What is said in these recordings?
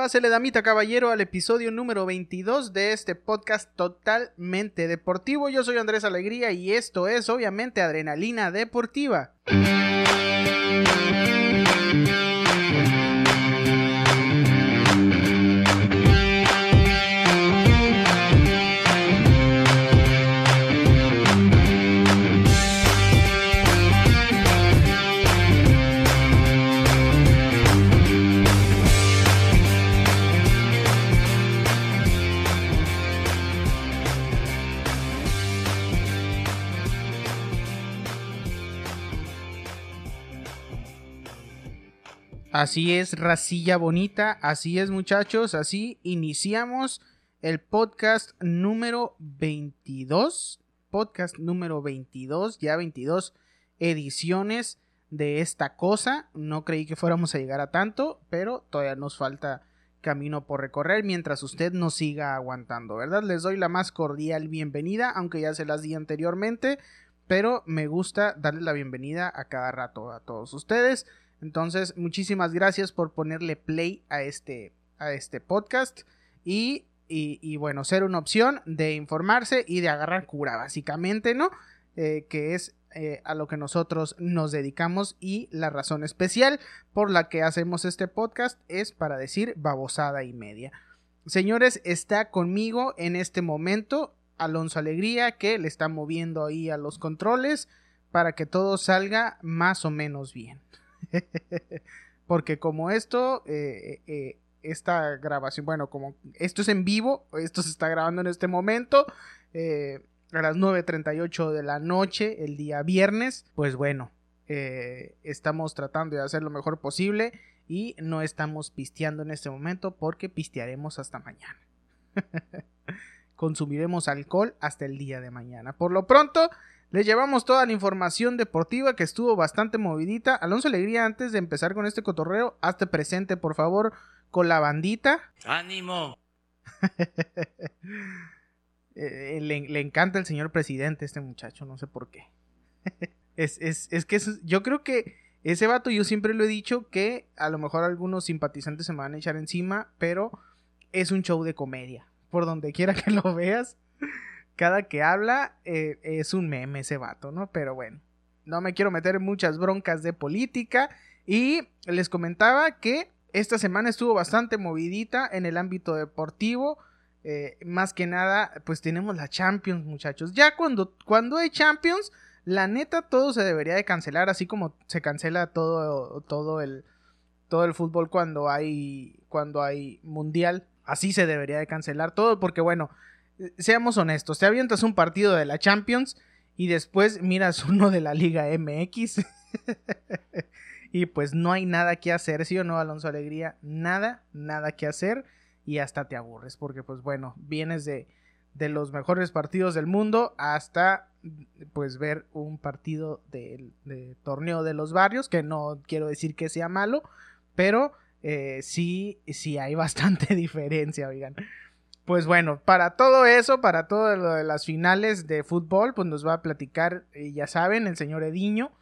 Pásele, damita caballero, al episodio número 22 de este podcast totalmente deportivo. Yo soy Andrés Alegría y esto es obviamente Adrenalina Deportiva. Así es, racilla bonita, así es muchachos, así iniciamos el podcast número 22, podcast número 22, ya 22 ediciones de esta cosa, no creí que fuéramos a llegar a tanto, pero todavía nos falta camino por recorrer mientras usted nos siga aguantando, ¿verdad? Les doy la más cordial bienvenida, aunque ya se las di anteriormente, pero me gusta darle la bienvenida a cada rato a todos ustedes. Entonces, muchísimas gracias por ponerle play a este, a este podcast y, y, bueno, ser una opción de informarse y de agarrar cura, básicamente, ¿no? Eh, que es eh, a lo que nosotros nos dedicamos y la razón especial por la que hacemos este podcast es para decir babosada y media. Señores, está conmigo en este momento Alonso Alegría que le está moviendo ahí a los controles para que todo salga más o menos bien. Porque como esto, eh, eh, esta grabación, bueno, como esto es en vivo, esto se está grabando en este momento, eh, a las 9.38 de la noche, el día viernes, pues bueno, estamos tratando de hacer lo mejor posible y no estamos pisteando en este momento porque pistearemos hasta mañana. Consumiremos alcohol hasta el día de mañana. Por lo pronto, les llevamos toda la información deportiva que estuvo bastante movidita. Alonso Alegría, antes de empezar con este cotorreo, hazte presente, por favor, con la bandita. ¡Ánimo! Eh, le, encanta el señor presidente, este muchacho, no sé por qué. es, es, que yo creo que ese vato, yo siempre lo he dicho, que a lo mejor algunos simpatizantes se me van a echar encima, pero es un show de comedia. Por donde quiera que lo veas, cada que habla eh, es un meme ese vato, ¿no? Pero bueno, no me quiero meter en muchas broncas de política y les comentaba que esta semana estuvo bastante movidita en el ámbito deportivo. Eh, más que nada, pues tenemos la Champions, muchachos. Ya cuando, cuando hay Champions, la neta todo se debería de cancelar, así como se cancela todo, todo el todo el fútbol cuando hay cuando hay mundial. Así se debería de cancelar todo, porque bueno, seamos honestos, te avientas un partido de la Champions y después miras uno de la Liga MX. y pues no hay nada que hacer, ¿sí o no, Alonso Alegría? Nada, nada que hacer y hasta te aburres, porque pues bueno, vienes de, de los mejores partidos del mundo hasta pues ver un partido de, torneo de los barrios, que no quiero decir que sea malo, pero eh, sí, sí hay bastante diferencia, oigan. Pues bueno, para todo eso, para todo lo de las finales de fútbol, pues nos va a platicar, eh, ya saben, el señor Ediño,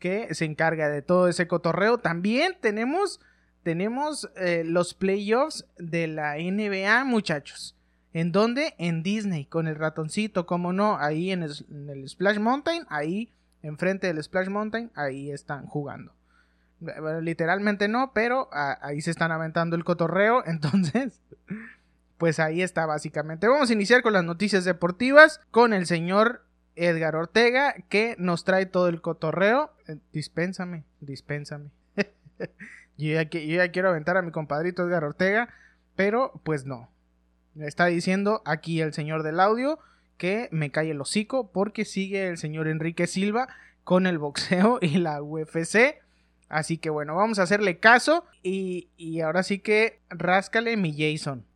que se encarga de todo ese cotorreo. También tenemos, tenemos eh, los playoffs de la NBA, muchachos. ¿En dónde? En Disney, con el ratoncito, como no, ahí en el, Splash Mountain, ahí enfrente del Splash Mountain, ahí están jugando. literalmente no, pero ah, ahí se están aventando el cotorreo, entonces pues ahí está básicamente. Vamos a iniciar con las noticias deportivas con el señor Edgar Ortega que nos trae todo el cotorreo. Eh, dispénsame, dispénsame. yo, ya, ya quiero aventar a mi compadrito Edgar Ortega, pero pues no. Está diciendo aquí el señor del audio que me calle el hocico porque sigue el señor Enrique Silva con el boxeo y la UFC. Así que bueno, vamos a hacerle caso y, y ahora sí que ráscale mi Jason.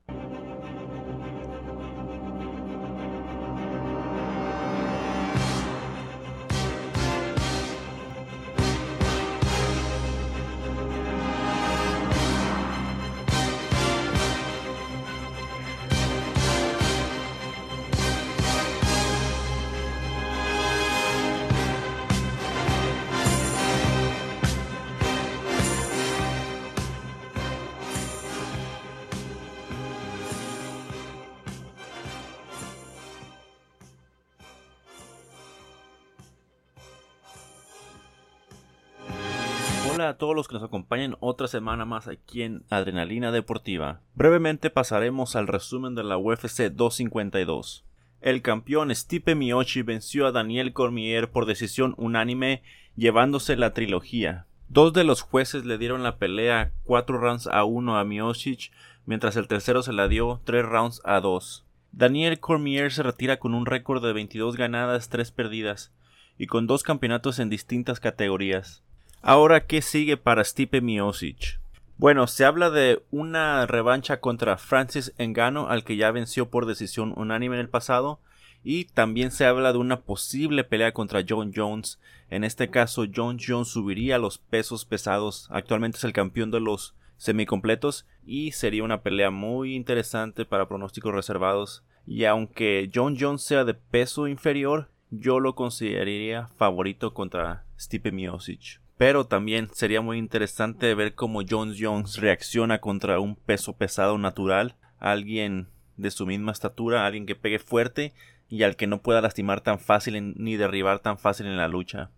Hola a todos los que nos acompañan otra semana más aquí en Adrenalina Deportiva. Brevemente pasaremos al resumen de la UFC 252. El campeón Stipe Miocic venció a Daniel Cormier por decisión unánime, llevándose la trilogía. Dos de los jueces le dieron la pelea cuatro rounds a uno a Miocic, mientras el tercero se la dio tres rounds a dos. Daniel Cormier se retira con un récord de 22 ganadas, 3 perdidas, y con dos campeonatos en distintas categorías. Ahora, ¿qué sigue para Stipe Miocic? Bueno, se habla de una revancha contra Francis Engano, al que ya venció por decisión unánime en el pasado, y también se habla de una posible pelea contra John Jones. En este caso, John Jones subiría a los pesos pesados. Actualmente es el campeón de los semicompletos y sería una pelea muy interesante para pronósticos reservados. Y aunque John Jones sea de peso inferior, yo lo consideraría favorito contra Stipe Miocic. Pero también sería muy interesante ver cómo John Jones reacciona contra un peso pesado natural, alguien de su misma estatura, alguien que pegue fuerte y al que no pueda lastimar tan fácil ni derribar tan fácil en la lucha.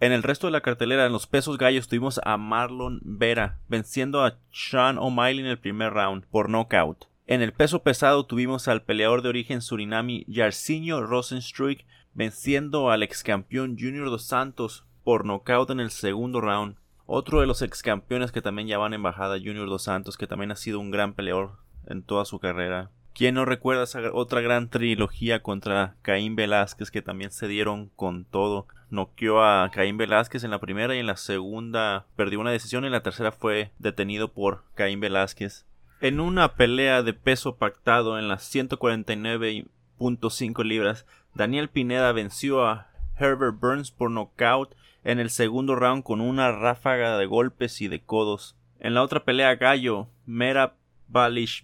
En el resto de la cartelera, en los pesos gallos, tuvimos a Marlon Vera venciendo a Sean O'Malley en el primer round por knockout. En el peso pesado tuvimos al peleador de origen surinami Yarcinho Rosenstruik venciendo al ex campeón Junior dos Santos por nocaut en el segundo round. Otro de los ex campeones que también ya van en bajada, Junior Dos Santos, que también ha sido un gran peleador en toda su carrera. ¿Quién no recuerda esa otra gran trilogía contra Caín Velázquez que también se dieron con todo? Noqueó a Caín Velázquez en la primera y en la segunda perdió una decisión y en la tercera fue detenido por Caín Velázquez. En una pelea de peso pactado en las 149.5 libras, Daniel Pineda venció a Herbert Burns por nocaut en el segundo round con una ráfaga de golpes y de codos. En la otra pelea gallo, Mera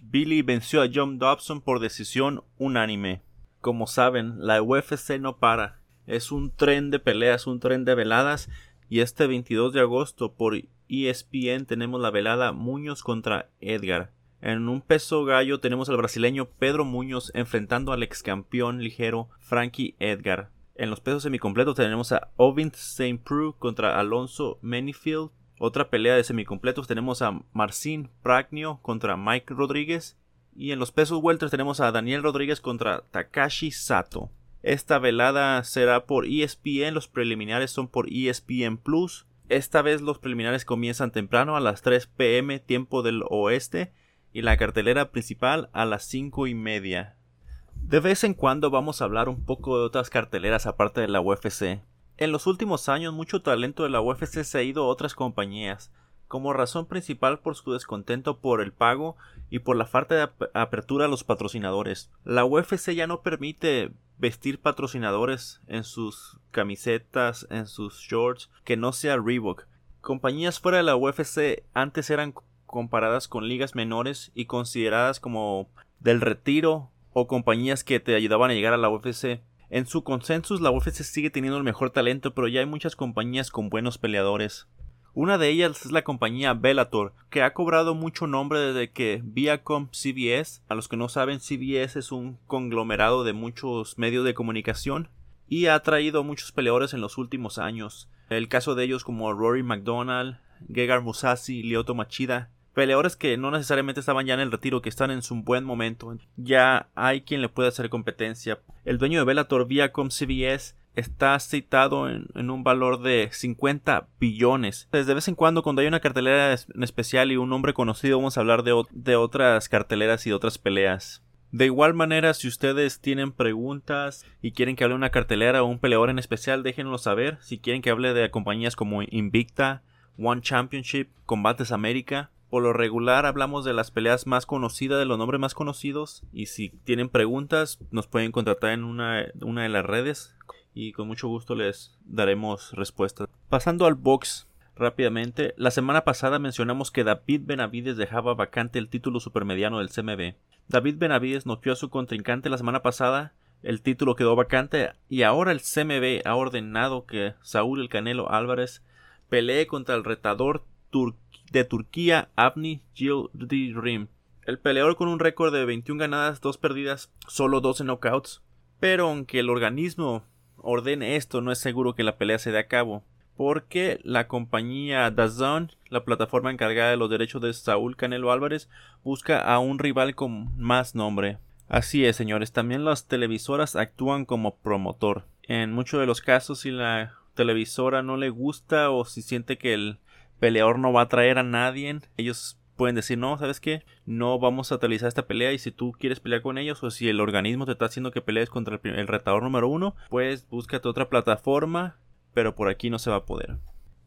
Billy venció a John Dobson por decisión unánime. Como saben, la UFC no para. Es un tren de peleas, un tren de veladas y este 22 de agosto por ESPN tenemos la velada Muñoz contra Edgar. En un peso gallo tenemos al brasileño Pedro Muñoz enfrentando al ex campeón ligero Frankie Edgar. En los pesos semicompletos tenemos a Ovin St. Preux contra Alonso Menifield. Otra pelea de semicompletos tenemos a Marcin Pragnio contra Mike Rodríguez. Y en los pesos welters tenemos a Daniel Rodríguez contra Takashi Sato. Esta velada será por ESPN, los preliminares son por ESPN Plus. Esta vez los preliminares comienzan temprano a las 3 pm tiempo del oeste y la cartelera principal a las 5 y media. De vez en cuando vamos a hablar un poco de otras carteleras aparte de la UFC. En los últimos años mucho talento de la UFC se ha ido a otras compañías, como razón principal por su descontento por el pago y por la falta de apertura a los patrocinadores. La UFC ya no permite vestir patrocinadores en sus camisetas, en sus shorts, que no sea Reebok. Compañías fuera de la UFC antes eran comparadas con ligas menores y consideradas como del retiro o compañías que te ayudaban a llegar a la UFC. En su consensus, la UFC sigue teniendo el mejor talento, pero ya hay muchas compañías con buenos peleadores. Una de ellas es la compañía Bellator, que ha cobrado mucho nombre desde que Viacom CBS, a los que no saben, CBS es un conglomerado de muchos medios de comunicación y ha traído muchos peleadores en los últimos años. El caso de ellos como Rory McDonald, Gegard Musashi, Lyoto Machida, peleadores que no necesariamente estaban ya en el retiro, que están en su buen momento. Ya hay quien le puede hacer competencia. El dueño de Bellator Viacom CBS está citado en, un valor de 50 billones. Desde vez en cuando, cuando hay una cartelera en especial y un nombre conocido, vamos a hablar de, de otras carteleras y de otras peleas. De igual manera, si ustedes tienen preguntas y quieren que hable una cartelera o un peleador en especial, déjenlo saber. Si quieren que hable de compañías como Invicta, One Championship, Combates América, por lo regular hablamos de las peleas más conocidas, de los nombres más conocidos. Y si tienen preguntas, nos pueden contratar en una, una de las redes. Y con mucho gusto les daremos respuestas. Pasando al box rápidamente. La semana pasada mencionamos que David Benavides dejaba vacante el título supermediano del CMB. David Benavides noqueó a su contrincante la semana pasada. El título quedó vacante y ahora el CMB ha ordenado que Saúl el Canelo Álvarez pelee contra el retador turco de Turquía, Avni Rim. El peleador con un récord de 21 ganadas, 2 perdidas, solo 12 knockouts. Pero aunque el organismo ordene esto, no es seguro que la pelea se dé a cabo. porque la compañía DAZN, la plataforma encargada de los derechos de Saúl Canelo Álvarez, busca a un rival con más nombre. Así es, señores, también las televisoras actúan como promotor. En muchos de los casos, si la televisora no le gusta o si siente que el peleador no va a traer a nadie, ellos pueden decir, no, ¿sabes qué? No vamos a televisar esta pelea y si tú quieres pelear con ellos o si el organismo te está haciendo que pelees contra el, el retador número uno, pues búscate otra plataforma pero por aquí no se va a poder.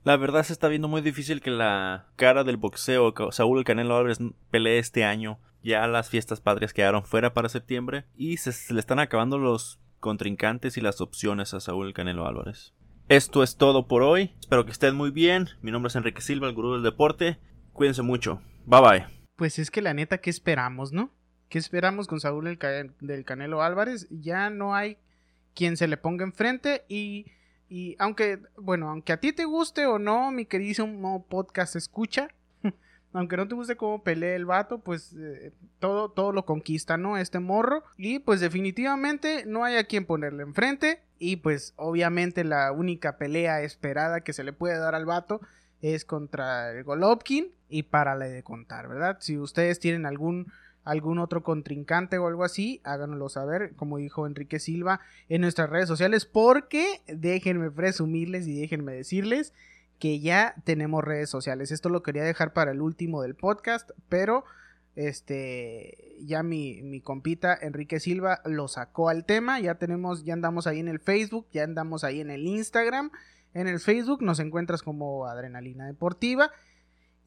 La verdad se está viendo muy difícil que la cara del boxeo Saúl Canelo Álvarez pelee este año. Ya las fiestas patrias quedaron fuera para septiembre y se, le están acabando los contrincantes y las opciones a Saúl Canelo Álvarez. Esto es todo por hoy. Espero que estén muy bien. Mi nombre es Enrique Silva, el gurú del deporte. Cuídense mucho. Bye bye. Pues es que la neta, ¿qué esperamos, no? ¿Qué esperamos con Saúl el del Canelo Álvarez? Ya no hay quien se le ponga enfrente y y aunque, bueno, aunque a ti te guste o no, mi queridísimo podcast escucha, aunque no te guste cómo pelea el vato, pues eh, todo, todo lo conquista, ¿no? Este morro. Y pues definitivamente no hay a quien ponerle enfrente. Y pues obviamente la única pelea esperada que se le puede dar al vato es contra el Golovkin. Y para de contar, ¿verdad? Si ustedes tienen algún algún otro contrincante o algo así, háganoslo saber, como dijo Enrique Silva, en nuestras redes sociales, porque déjenme presumirles y déjenme decirles que ya tenemos redes sociales. Esto lo quería dejar para el último del podcast, pero este ya mi, mi compita Enrique Silva lo sacó al tema. Ya tenemos, ya andamos ahí en el Facebook, ya andamos ahí en el Instagram. En el Facebook nos encuentras como Adrenalina Deportiva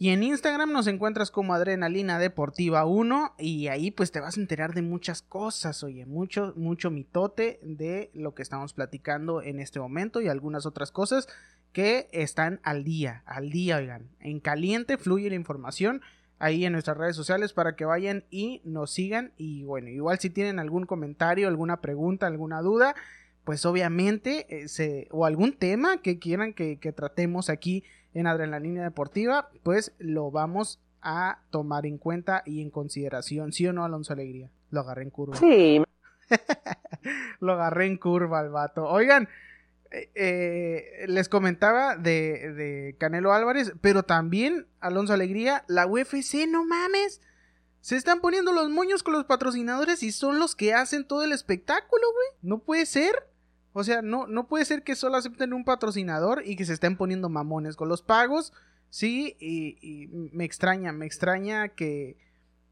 y en Instagram nos encuentras como Adrenalina Deportiva 1 y ahí pues te vas a enterar de muchas cosas, oye, mucho, mucho mitote de lo que estamos platicando en este momento y algunas otras cosas que están al día, al día, oigan, en caliente fluye la información ahí en nuestras redes sociales para que vayan y nos sigan y bueno, igual si tienen algún comentario, alguna pregunta, alguna duda, pues obviamente eh, o algún tema que quieran que, que tratemos aquí en Adrenalina Deportiva, pues lo vamos a tomar en cuenta y en consideración. ¿Sí o no, Alonso Alegría? Lo agarré en curva. Sí. lo agarré en curva al vato. Oigan, eh, eh, les comentaba de, de, Canelo Álvarez, pero también, Alonso Alegría, la UFC, no mames. Se están poniendo los moños con los patrocinadores y son los que hacen todo el espectáculo, güey. No puede ser. O sea, no, no puede ser que solo acepten un patrocinador y que se estén poniendo mamones con los pagos. Sí, y, me extraña, me extraña que.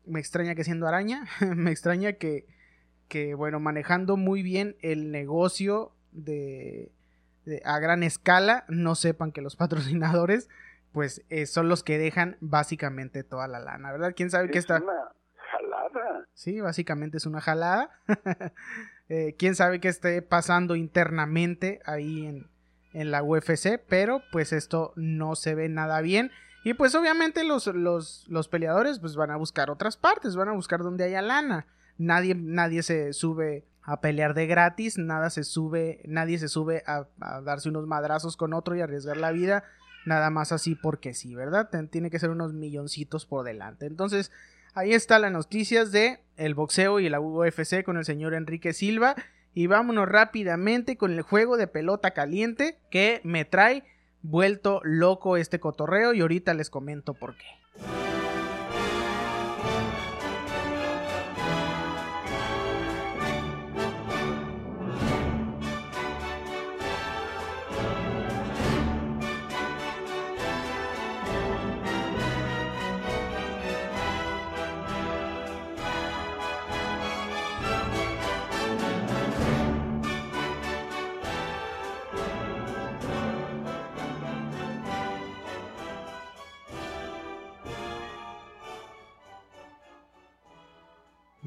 Me extraña que siendo araña, me extraña que, que, bueno, manejando muy bien el negocio de, a gran escala, no sepan que los patrocinadores, pues eh, son los que dejan básicamente toda la lana, ¿verdad? ¿Quién sabe qué está? Una jalada. Sí, básicamente es una jalada. Eh, quién sabe qué esté pasando internamente ahí en, en, la UFC, pero pues esto no se ve nada bien. Y pues obviamente los, los, los, peleadores pues van a buscar otras partes, van a buscar donde haya lana. Nadie, nadie se sube a pelear de gratis, nada se sube, nadie se sube a, darse unos madrazos con otro y arriesgar la vida, nada más así porque sí, ¿verdad? Tiene que ser unos milloncitos por delante. Entonces, Ahí están las noticias de el boxeo y la UFC con el señor Enrique Silva. Y vámonos rápidamente con el juego de pelota caliente que me trae vuelto loco este cotorreo y ahorita les comento por qué.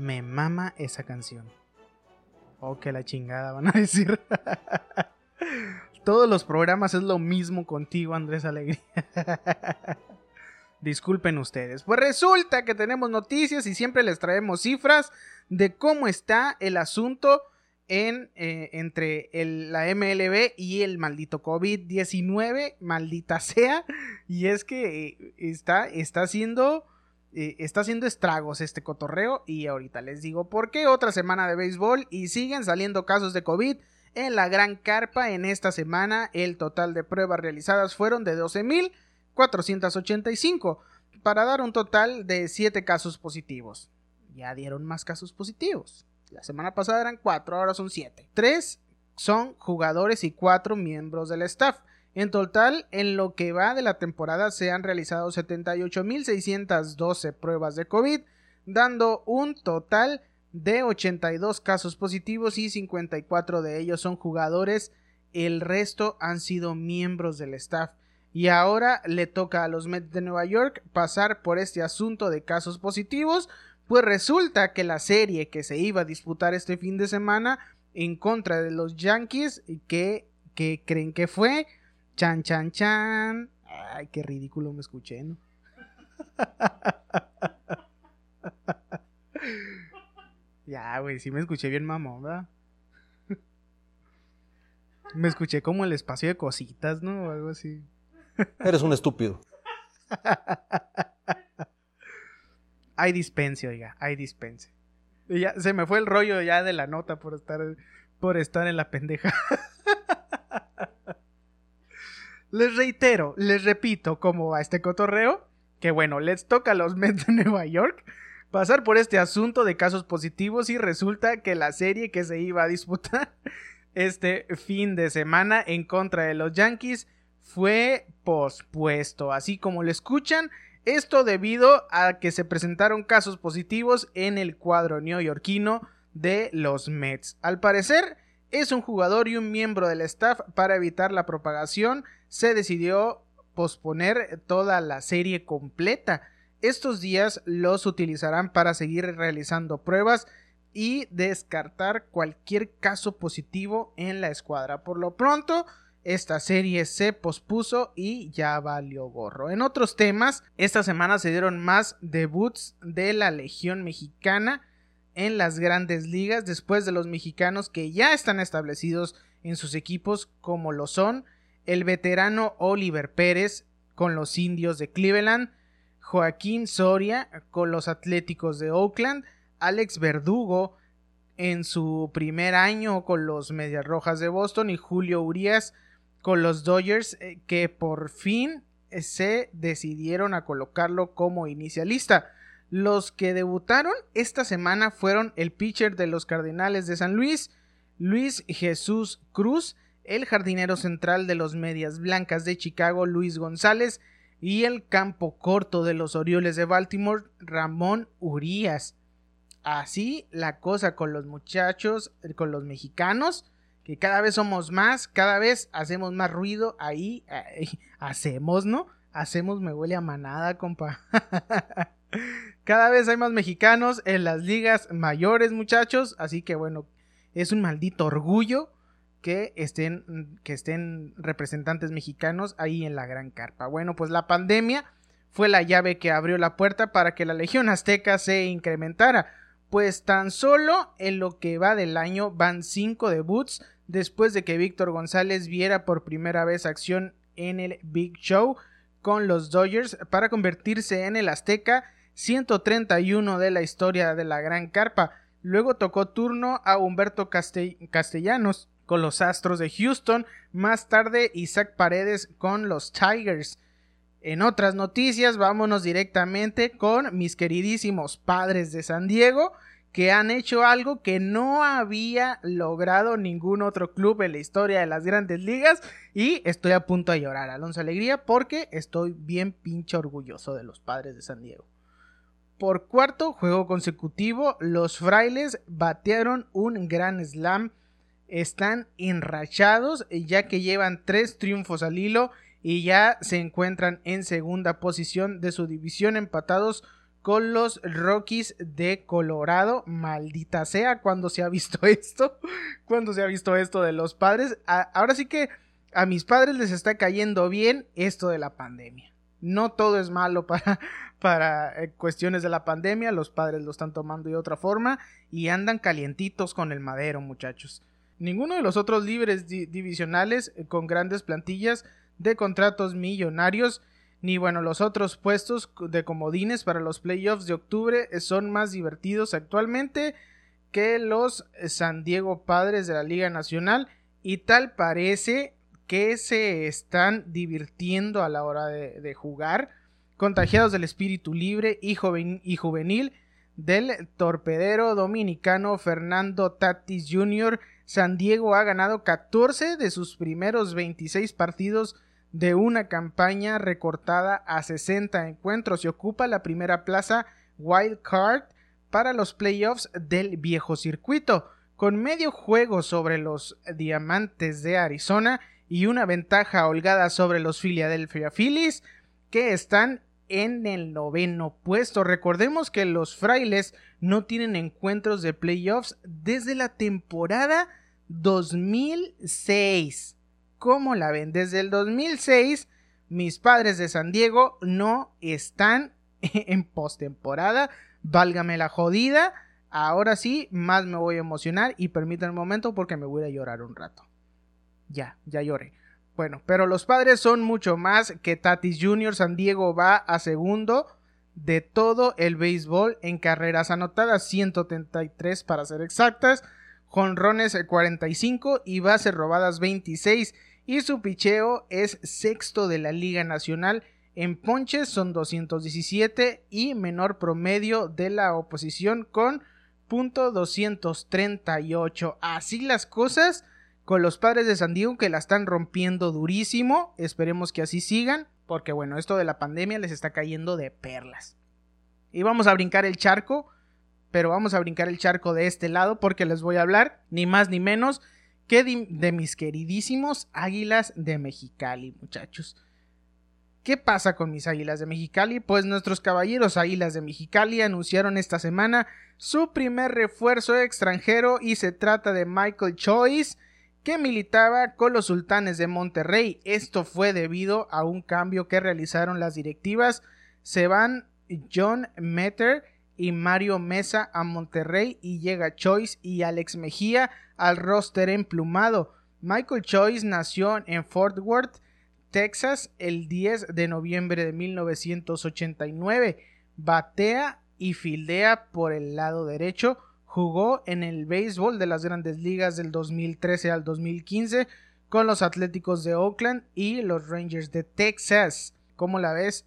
Me mama esa canción. Oh, que la chingada van a decir. Todos los programas es lo mismo contigo, Andrés Alegría. Disculpen ustedes. Pues resulta que tenemos noticias y siempre les traemos cifras de cómo está el asunto en, eh, entre la MLB y el maldito COVID-19, maldita sea. Y es que eh, está, está haciendo eh, está haciendo estragos este cotorreo y ahorita les digo por qué otra semana de béisbol y siguen saliendo casos de COVID En la gran carpa en esta semana el total de pruebas realizadas fueron de 12.485 para dar un total de 7 casos positivos. Ya dieron más casos positivos. La semana pasada eran 4, ahora son 7. 3 son jugadores y 4 miembros del staff. En total, en lo que va de la temporada se han realizado 78.612 pruebas de COVID, dando un total de 82 casos positivos y 54 de ellos son jugadores, el resto han sido miembros del staff. Y ahora le toca a los Mets de Nueva York pasar por este asunto de casos positivos, pues resulta que la serie que se iba a disputar este fin de semana en contra de los Yankees, que, que creen que fue, Chan, chan, chan. Ay, qué ridículo me escuché, ¿no? ya, güey, sí me escuché bien mamón, ¿verdad? me escuché como el espacio de cositas, ¿no? O algo así. Eres un estúpido. hay dispense, oiga, hay dispense. ya se me fue el rollo ya de la nota por estar por estar en la pendeja. Les reitero, les repito cómo va este cotorreo. Que bueno, les toca a los Mets de Nueva York pasar por este asunto de casos positivos y resulta que la serie que se iba a disputar este fin de semana en contra de los Yankees fue pospuesto. Así como lo escuchan, esto debido a que se presentaron casos positivos en el cuadro neoyorquino de los Mets. Al parecer, es un jugador y un miembro del staff para evitar la propagación se decidió posponer toda la serie completa. Estos días los utilizarán para seguir realizando pruebas y descartar cualquier caso positivo en la escuadra. Por lo pronto, esta serie se pospuso y ya valió gorro. En otros temas, esta semana se dieron más debuts de la Legión Mexicana en las grandes ligas después de los mexicanos que ya están establecidos en sus equipos como lo son el veterano Oliver Pérez con los indios de Cleveland, Joaquín Soria con los Atléticos de Oakland, Alex Verdugo en su primer año con los Medias Rojas de Boston y Julio Urias con los Dodgers eh, que por fin se decidieron a colocarlo como inicialista. Los que debutaron esta semana fueron el pitcher de los Cardenales de San Luis, Luis Jesús Cruz, el jardinero central de los Medias Blancas de Chicago, Luis González, y el campo corto de los Orioles de Baltimore, Ramón Urias. Así la cosa con los muchachos, con los mexicanos, que cada vez somos más, cada vez hacemos más ruido ahí, hacemos, ¿no? Hacemos, me huele a manada, compa. Cada vez hay más mexicanos en las ligas mayores, muchachos. Así que bueno, es un maldito orgullo que estén, que estén representantes mexicanos ahí en la gran carpa. Bueno, pues la pandemia fue la llave que abrió la puerta para que la Legión Azteca se incrementara. Pues tan solo en lo que va del año van cinco debuts después de que Víctor González viera por primera vez acción en el Big Show con los Dodgers para convertirse en el Azteca 131 de la historia de la Gran Carpa. Luego tocó turno a Humberto Castellanos con los Astros de Houston, más tarde Isaac Paredes con los Tigers. En otras noticias, vámonos directamente con mis queridísimos padres de San Diego, que han hecho algo que no había logrado ningún otro club en la historia de las grandes ligas y estoy a punto de llorar, Alonso Alegría, porque estoy bien pinche orgulloso de los padres de San Diego. Por cuarto juego consecutivo, los frailes batearon un gran slam. Están enrachados ya que llevan tres triunfos al hilo y ya se encuentran en segunda posición de su división empatados con los Rockies de Colorado. Maldita sea cuando se ha visto esto. Cuando se ha visto esto de los padres. ahora sí que a mis padres les está cayendo bien esto de la pandemia. No todo es malo para, para eh, cuestiones de la pandemia, los padres lo están tomando de otra forma y andan calientitos con el madero, muchachos. Ninguno de los otros libres divisionales eh, con grandes plantillas de contratos millonarios, ni bueno, los otros puestos de comodines para los playoffs de octubre eh, son más divertidos actualmente que los San Diego Padres de la Liga Nacional y tal parece que se están divirtiendo a la hora de, jugar, contagiados del espíritu libre y, y juvenil del torpedero dominicano Fernando Tatis Jr., San Diego ha ganado 14 de sus primeros 26 partidos de una campaña recortada a 60 encuentros y ocupa la primera plaza wild card para los playoffs del viejo circuito, con medio juego sobre los Diamantes de Arizona y una ventaja holgada sobre los Philadelphia Phillies, que están en el noveno puesto. Recordemos que los frailes no tienen encuentros de playoffs desde la temporada 2006. ¿Cómo la ven? Desde el 2006, mis padres de San Diego no están en postemporada. Válgame la jodida. Ahora sí, más me voy a emocionar y permítanme un momento porque me voy a llorar un rato. Ya, ya lloré. Bueno, pero los padres son mucho más que Tatis Jr. San Diego va a segundo de todo el béisbol en carreras anotadas, 133 para ser exactas, jonrones 45 y bases robadas 26 y su picheo es sexto de la Liga Nacional en ponches son 217 y menor promedio de la oposición con .238. Así las cosas con los padres de San Diego que la están rompiendo durísimo. Esperemos que así sigan, porque bueno, esto de la pandemia les está cayendo de perlas. Y vamos a brincar el charco, pero vamos a brincar el charco de este lado porque les voy a hablar ni más ni menos que de, mis queridísimos Águilas de Mexicali, muchachos. ¿Qué pasa con mis Águilas de Mexicali? Pues nuestros caballeros Águilas de Mexicali anunciaron esta semana su primer refuerzo extranjero y se trata de Michael Choice que militaba con los sultanes de Monterrey. Esto fue debido a un cambio que realizaron las directivas. Se van John Metter y Mario Mesa a Monterrey y llega Choice y Alex Mejía al roster emplumado. Michael Choice nació en Fort Worth, Texas, el 10 de noviembre de 1989. Batea y fildea por el lado derecho Jugó en el béisbol de las grandes ligas del 2013 al 2015 con los Atléticos de Oakland y los Rangers de Texas. ¿Cómo la ves?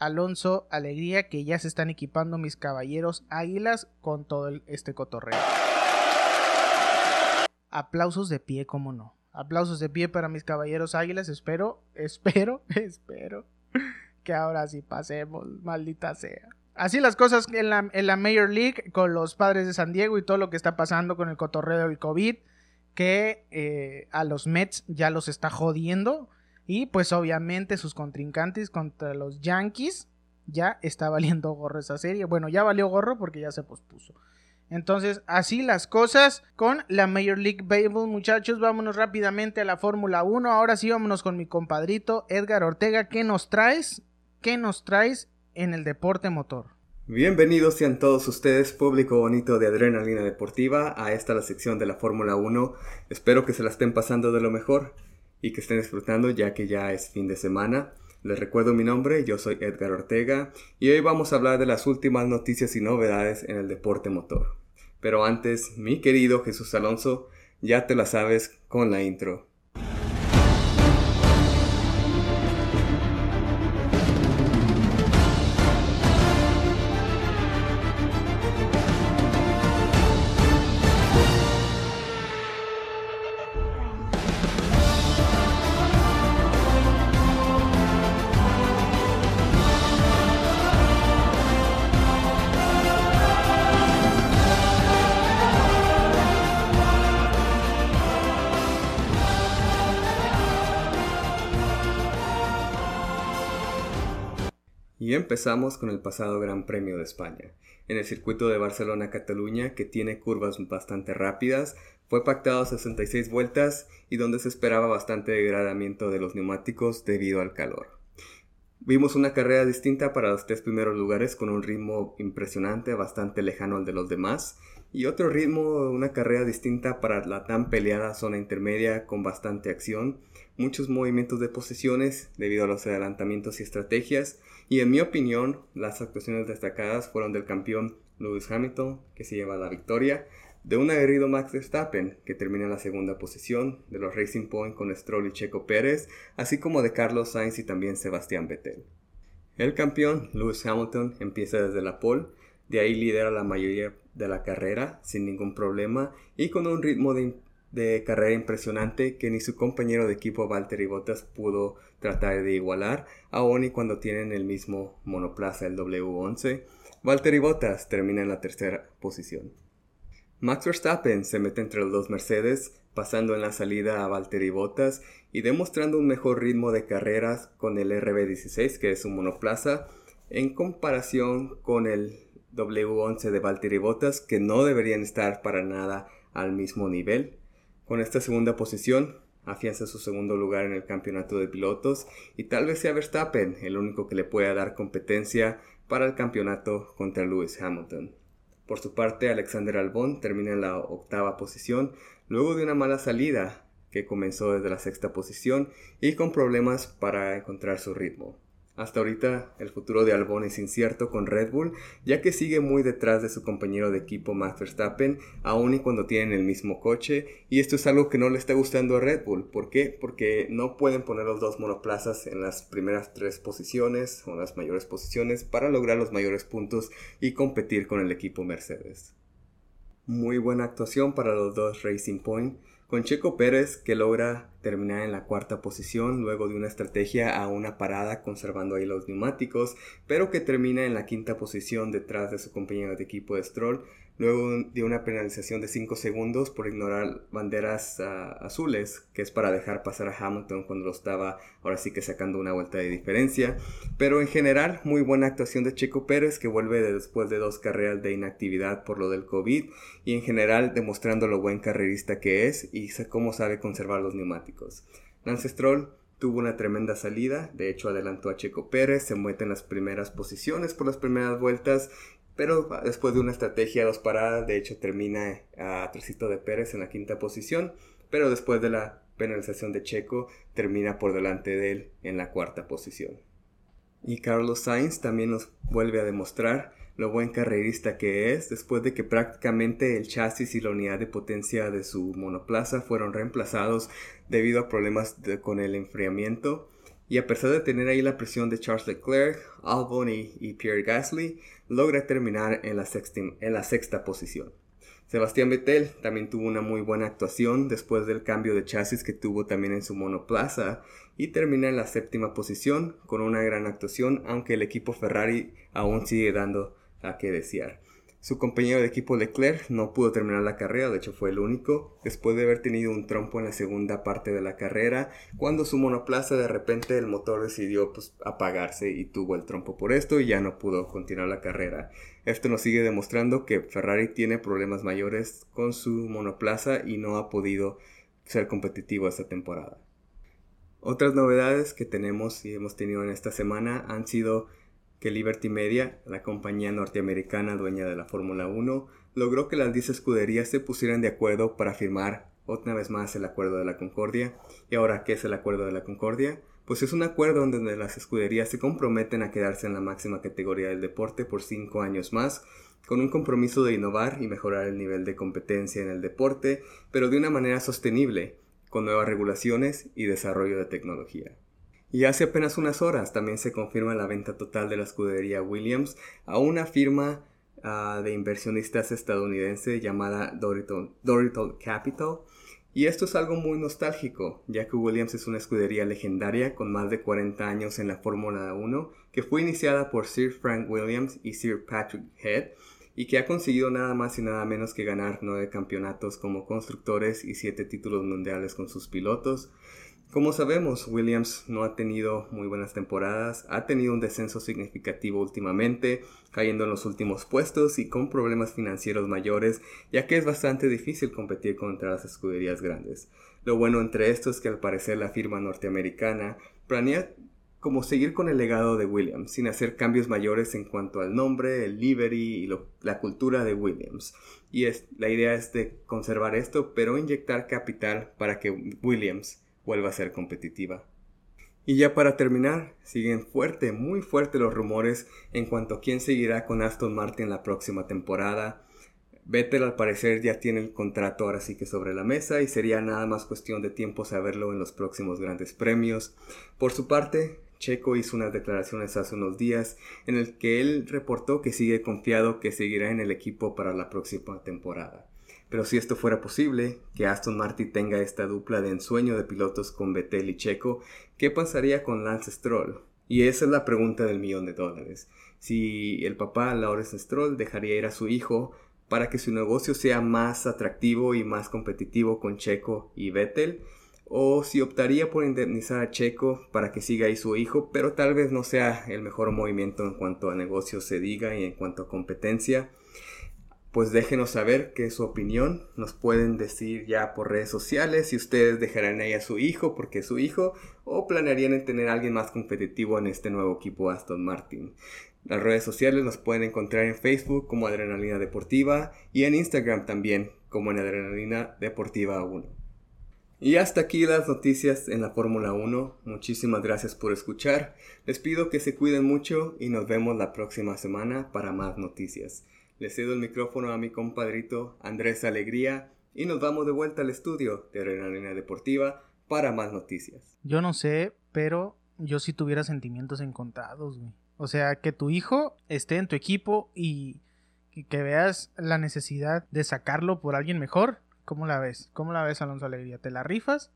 Alonso Alegría que ya se están equipando mis caballeros águilas con todo este cotorreo. Aplausos de pie, cómo no. Aplausos de pie para mis caballeros águilas. Espero, espero, espero que ahora sí pasemos, maldita sea. Así las cosas en la, en la Major League con los padres de San Diego y todo lo que está pasando con el cotorreo del COVID, que eh, a los Mets ya los está jodiendo. Y pues obviamente sus contrincantes contra los Yankees ya está valiendo gorro esa serie. Bueno, ya valió gorro porque ya se pospuso. Entonces, así las cosas con la Major League Baseball, muchachos. Vámonos rápidamente a la Fórmula 1. Ahora sí, vámonos con mi compadrito Edgar Ortega. ¿Qué nos traes? ¿Qué nos traes en el deporte motor. Bienvenidos sean todos ustedes, público bonito de Adrenalina Deportiva, a esta la sección de la Fórmula 1. Espero que se la estén pasando de lo mejor y que estén disfrutando ya que ya es fin de semana. Les recuerdo mi nombre, yo soy Edgar Ortega y hoy vamos a hablar de las últimas noticias y novedades en el deporte motor. Pero antes, mi querido Jesús Alonso, ya te la sabes con la intro. Empezamos con el pasado Gran Premio de España. En el circuito de Barcelona-Cataluña, que tiene curvas bastante rápidas, fue pactado 66 vueltas y donde se esperaba bastante degradamiento de los neumáticos debido al calor. Vimos una carrera distinta para los tres primeros lugares con un ritmo impresionante, bastante lejano al de los demás, y otro ritmo, una carrera distinta para la tan peleada zona intermedia con bastante acción, muchos movimientos de posiciones debido a los adelantamientos y estrategias, y en mi opinión, las actuaciones destacadas fueron del campeón Lewis Hamilton, que se lleva la victoria, de un aguerrido Max Verstappen, que termina en la segunda posición, de los Racing Point con Stroll y Checo Pérez, así como de Carlos Sainz y también Sebastián Vettel. El campeón, Lewis Hamilton, empieza desde la pole, de ahí lidera la mayoría de la carrera sin ningún problema y con un ritmo de, carrera impresionante que ni su compañero de equipo Valtteri Bottas pudo tratar de igualar, aun y cuando tienen el mismo monoplaza, el W11. Valtteri Bottas termina en la tercera posición. Max Verstappen se mete entre los dos Mercedes, pasando en la salida a Valtteri Bottas y demostrando un mejor ritmo de carreras con el RB16, que es un monoplaza, en comparación con el W11 de Valtteri Bottas, que no deberían estar para nada al mismo nivel. Con esta segunda posición, afianza su segundo lugar en el campeonato de pilotos y tal vez sea Verstappen el único que le pueda dar competencia para el campeonato contra Lewis Hamilton. Por su parte, Alexander Albon termina en la octava posición luego de una mala salida que comenzó desde la sexta posición y con problemas para encontrar su ritmo. Hasta ahorita el futuro de Albon es incierto con Red Bull, ya que sigue muy detrás de su compañero de equipo Max Verstappen, aun y cuando tienen el mismo coche, y esto es algo que no le está gustando a Red Bull. ¿Por qué? Porque no pueden poner los dos monoplazas en las primeras tres posiciones o las mayores posiciones para lograr los mayores puntos y competir con el equipo Mercedes. Muy buena actuación para los dos Racing Point con Checo Pérez que logra terminar en la cuarta posición luego de una estrategia a una parada conservando ahí los neumáticos, pero que termina en la quinta posición detrás de su compañero de equipo de Stroll luego de una penalización de 5 segundos por ignorar banderas ah, azules, que es para dejar pasar a Hamilton cuando lo estaba ahora sí que sacando una vuelta de diferencia. Pero en general, muy buena actuación de Checo Pérez, que vuelve después de dos carreras de inactividad por lo del COVID, y en general demostrando lo buen carrerista que es y cómo sabe conservar los neumáticos. Lance Stroll tuvo una tremenda salida, de hecho adelantó a Checo Pérez, se mueve en las primeras posiciones por las primeras vueltas pero después de una estrategia dos paradas, de hecho termina a Tricito de Pérez en la quinta posición, pero después de la penalización de Checo termina por delante de él en la cuarta posición. Y Carlos Sainz también nos vuelve a demostrar lo buen carrerista que es después de que prácticamente el chasis y la unidad de potencia de su monoplaza fueron reemplazados debido a problemas con el enfriamiento y a pesar de tener ahí la presión de Charles Leclerc, Albon y, Pierre Gasly, logra terminar en la, sexta, en la sexta posición. Sebastián Vettel también tuvo una muy buena actuación después del cambio de chasis que tuvo también en su monoplaza y termina en la séptima posición con una gran actuación, aunque el equipo Ferrari aún sigue dando a qué desear. Su compañero de equipo Leclerc no pudo terminar la carrera, de hecho fue el único, después de haber tenido un trompo en la segunda parte de la carrera, cuando su monoplaza de repente el motor decidió pues, apagarse y tuvo el trompo por esto y ya no pudo continuar la carrera. Esto nos sigue demostrando que Ferrari tiene problemas mayores con su monoplaza y no ha podido ser competitivo esta temporada. Otras novedades que tenemos y hemos tenido en esta semana han sido que Liberty Media, la compañía norteamericana dueña de la Fórmula 1, logró que las 10 escuderías se pusieran de acuerdo para firmar otra vez más el Acuerdo de la Concordia. ¿Y ahora qué es el Acuerdo de la Concordia? Pues es un acuerdo donde las escuderías se comprometen a quedarse en la máxima categoría del deporte por 5 años más, con un compromiso de innovar y mejorar el nivel de competencia en el deporte, pero de una manera sostenible, con nuevas regulaciones y desarrollo de tecnología. Y hace apenas unas horas también se confirma la venta total de la escudería Williams a una firma ah, de inversionistas estadounidense llamada Dorital Capital. Y esto es algo muy nostálgico, ya que Williams es una escudería legendaria con más de 40 años en la Fórmula 1, que fue iniciada por Sir Frank Williams y Sir Patrick Head, y que ha conseguido nada más y nada menos que ganar 9 campeonatos como constructores y 7 títulos mundiales con sus pilotos. Como sabemos, Williams no ha tenido muy buenas temporadas, ha tenido un descenso significativo últimamente, cayendo en los últimos puestos y con problemas financieros mayores, ya que es bastante difícil competir contra las escuderías grandes. Lo bueno entre esto es que al parecer la firma norteamericana planea como seguir con el legado de Williams, sin hacer cambios mayores en cuanto al nombre, el livery y la cultura de Williams. Y es, la idea es de conservar esto, pero inyectar capital para que Williams vuelva a ser competitiva. Y ya para terminar, siguen fuerte, muy fuerte los rumores en cuanto a quién seguirá con Aston Martin la próxima temporada. Vettel al parecer ya tiene el contrato ahora sí que sobre la mesa y sería nada más cuestión de tiempo saberlo en los próximos grandes premios. Por su parte, Checo hizo unas declaraciones hace unos días en el que él reportó que sigue confiado que seguirá en el equipo para la próxima temporada. Pero si esto fuera posible, que Aston Martin tenga esta dupla de ensueño de pilotos con Vettel y Checo, ¿qué pasaría con Lance Stroll? Y esa es la pregunta del millón de dólares. Si el papá Lawrence Stroll dejaría ir a su hijo para que su negocio sea más atractivo y más competitivo con Checo y Vettel, o si optaría por indemnizar a Checo para que siga ahí su hijo, pero tal vez no sea el mejor movimiento en cuanto a negocio se diga y en cuanto a competencia pues déjenos saber qué es su opinión. Nos pueden decir ya por redes sociales si ustedes dejarán ahí a su hijo porque es su hijo o planearían en tener a alguien más competitivo en este nuevo equipo Aston Martin. Las redes sociales nos pueden encontrar en Facebook como Adrenalina Deportiva y en Instagram también como en Adrenalina Deportiva 1. Y hasta aquí las noticias en la Fórmula 1. Muchísimas gracias por escuchar. Les pido que se cuiden mucho y nos vemos la próxima semana para más noticias. Le cedo el micrófono a mi compadrito Andrés Alegría y nos vamos de vuelta al estudio de Adrenalina Deportiva para más noticias. Yo no sé, pero yo sí tuviera sentimientos encontrados, güey. O sea, que tu hijo esté en tu equipo y que veas la necesidad de sacarlo por alguien mejor. ¿Cómo la ves? ¿Cómo la ves, Alonso Alegría? ¿Te la rifas?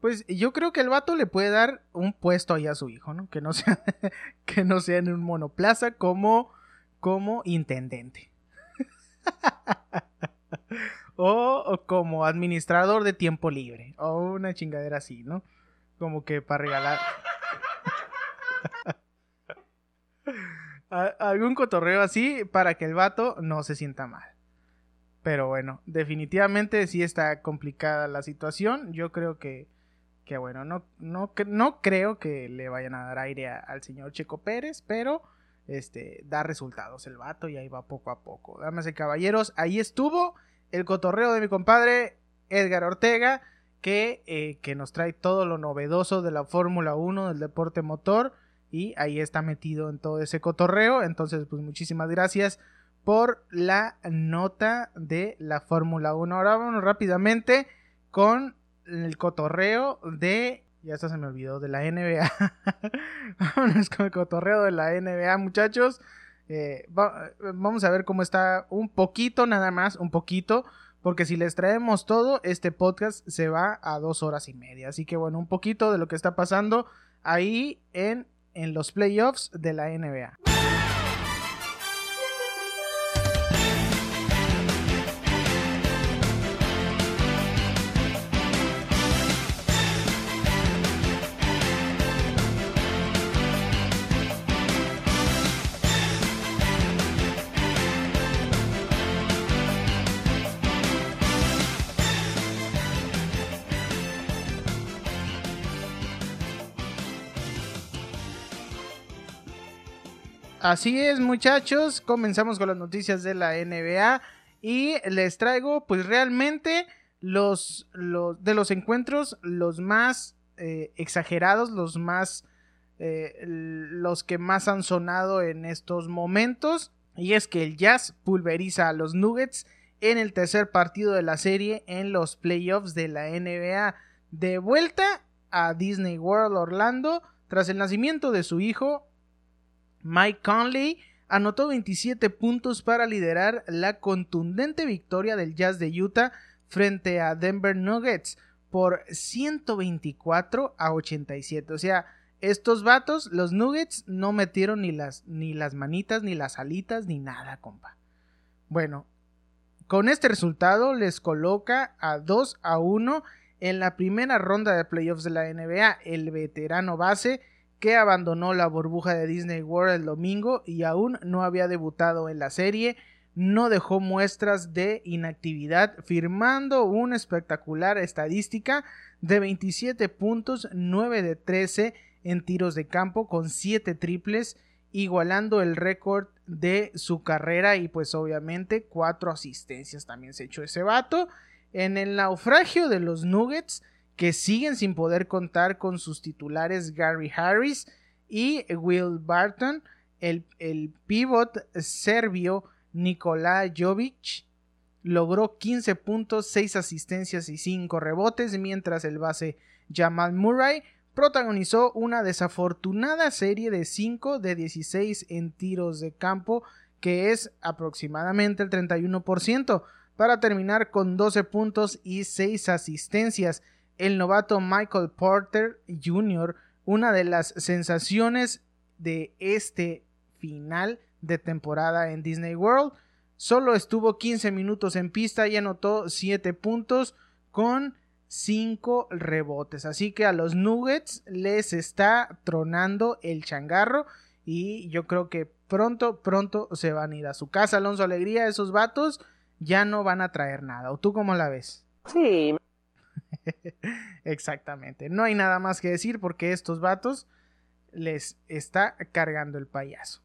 Pues yo creo que el vato le puede dar un puesto ahí a su hijo, ¿no? Que no sea, que no sea en un monoplaza como como intendente. o, como administrador de tiempo libre. O una chingadera así, ¿no? Como que para regalar. algún cotorreo así para que el vato no se sienta mal. Pero bueno, definitivamente sí está complicada la situación. Yo creo que, que bueno, no, no, no creo que le vayan a dar aire al señor Checo Pérez, pero este, da resultados el vato y ahí va poco a poco. Damas y caballeros, ahí estuvo el cotorreo de mi compadre Edgar Ortega, que, eh, que nos trae todo lo novedoso de la Fórmula 1, del deporte motor, y ahí está metido en todo ese cotorreo. Entonces, pues muchísimas gracias por la nota de la Fórmula 1. Ahora vamos rápidamente con el cotorreo de ya hasta se me olvidó de la NBA. Vámonos con el cotorreo de la NBA, muchachos. Eh, vamos a ver cómo está un poquito, nada más, un poquito. Porque si les traemos todo, este podcast se va a dos horas y media. Así que bueno, un poquito de lo que está pasando ahí en, en los playoffs de la NBA. Así es, muchachos. Comenzamos con las noticias de la NBA. Y les traigo, pues realmente, los, de los encuentros, los más eh, exagerados, los más. Eh, los que más han sonado en estos momentos. Y es que el Jazz pulveriza a los Nuggets en el tercer partido de la serie en los playoffs de la NBA. De vuelta a Disney World Orlando tras el nacimiento de su hijo Mike Conley anotó 27 puntos para liderar la contundente victoria del Jazz de Utah frente a Denver Nuggets por 124 a 87. O sea, estos vatos, los Nuggets, no metieron ni las, ni las manitas, ni las alitas, ni nada, compa. Bueno, con este resultado les coloca a 2 a 1 en la primera ronda de playoffs de la NBA. El veterano base que abandonó la burbuja de Disney World el domingo y aún no había debutado en la serie, no dejó muestras de inactividad, firmando una espectacular estadística de 27 puntos, 9 de 13 en tiros de campo con 7 triples, igualando el récord de su carrera y pues obviamente 4 asistencias también se echó ese vato. En el naufragio de los Nuggets, que siguen sin poder contar con sus titulares Gary Harris y Will Barton, el, el pivot serbio Nikola Jovic logró 15 puntos, 6 asistencias y 5 rebotes, mientras el base Jamal Murray protagonizó una desafortunada serie de 5 de 16 en tiros de campo, que es aproximadamente el 31%, para terminar con 12 puntos y 6 asistencias. El novato Michael Porter Jr., una de las sensaciones de este final de temporada en Disney World, solo estuvo 15 minutos en pista y anotó 7 puntos con 5 rebotes. Así que a los Nuggets les está tronando el changarro y yo creo que pronto, pronto se van a ir a su casa. Alonso Alegría, esos vatos ya no van a traer nada. ¿O tú cómo la ves? Sí. Exactamente. No hay nada más que decir porque estos vatos les está cargando el payaso.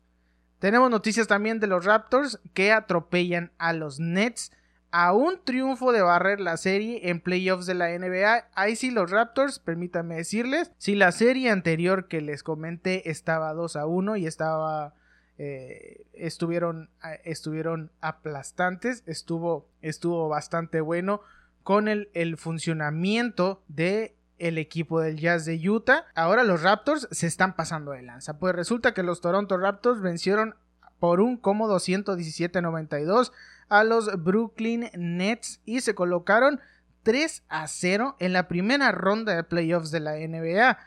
Tenemos noticias también de los Raptors que atropellan a los Nets a un triunfo de barrer la serie en playoffs de la NBA. Ahí sí los Raptors, permítanme decirles, si la serie anterior que les comenté estaba 2 a 1 y estaba eh, estuvieron, eh, estuvieron aplastantes, estuvo, estuvo bastante bueno con el, funcionamiento de el equipo del Jazz de Utah. Ahora los Raptors se están pasando de lanza. Pues resulta que los Toronto Raptors vencieron por un cómodo 117-92 a los Brooklyn Nets y se colocaron 3 a 0 en la primera ronda de playoffs de la NBA.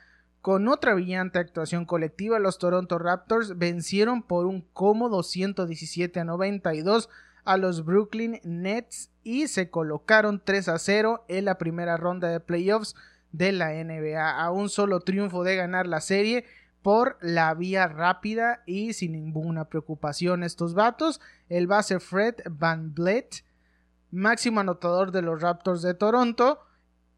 Con otra brillante actuación colectiva, los Toronto Raptors vencieron por un cómodo 117 a 92 a los Brooklyn Nets y se colocaron 3 a 0 en la primera ronda de playoffs de la NBA. A un solo triunfo de ganar la serie por la vía rápida y sin ninguna preocupación. Estos vatos, el base Fred Van Vliet, máximo anotador de los Raptors de Toronto,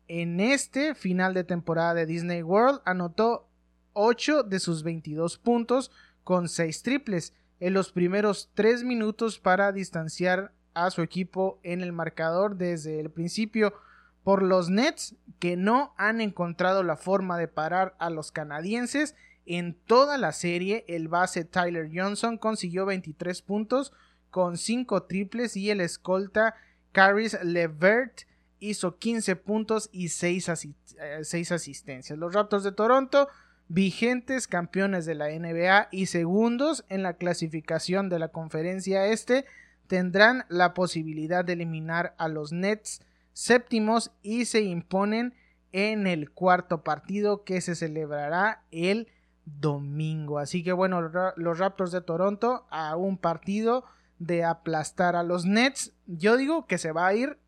en este final de temporada de Disney World anotó 8 de sus 22 puntos con 6 triples en los primeros 3 minutos para distanciar a su equipo en el marcador desde el principio por los Nets que no han encontrado la forma de parar a los canadienses. En toda la serie, el base Tyler Johnson consiguió 23 puntos con 5 triples y el escolta Caris Levert hizo 15 puntos y 6, eh, asistencias. Los Raptors de Toronto, vigentes campeones de la NBA y segundos en la clasificación de la conferencia este, tendrán la posibilidad de eliminar a los Nets séptimos y se imponen en el cuarto partido que se celebrará el domingo. Así que bueno, los Raptors de Toronto a un partido de aplastar a los Nets. Yo digo que se va a ir.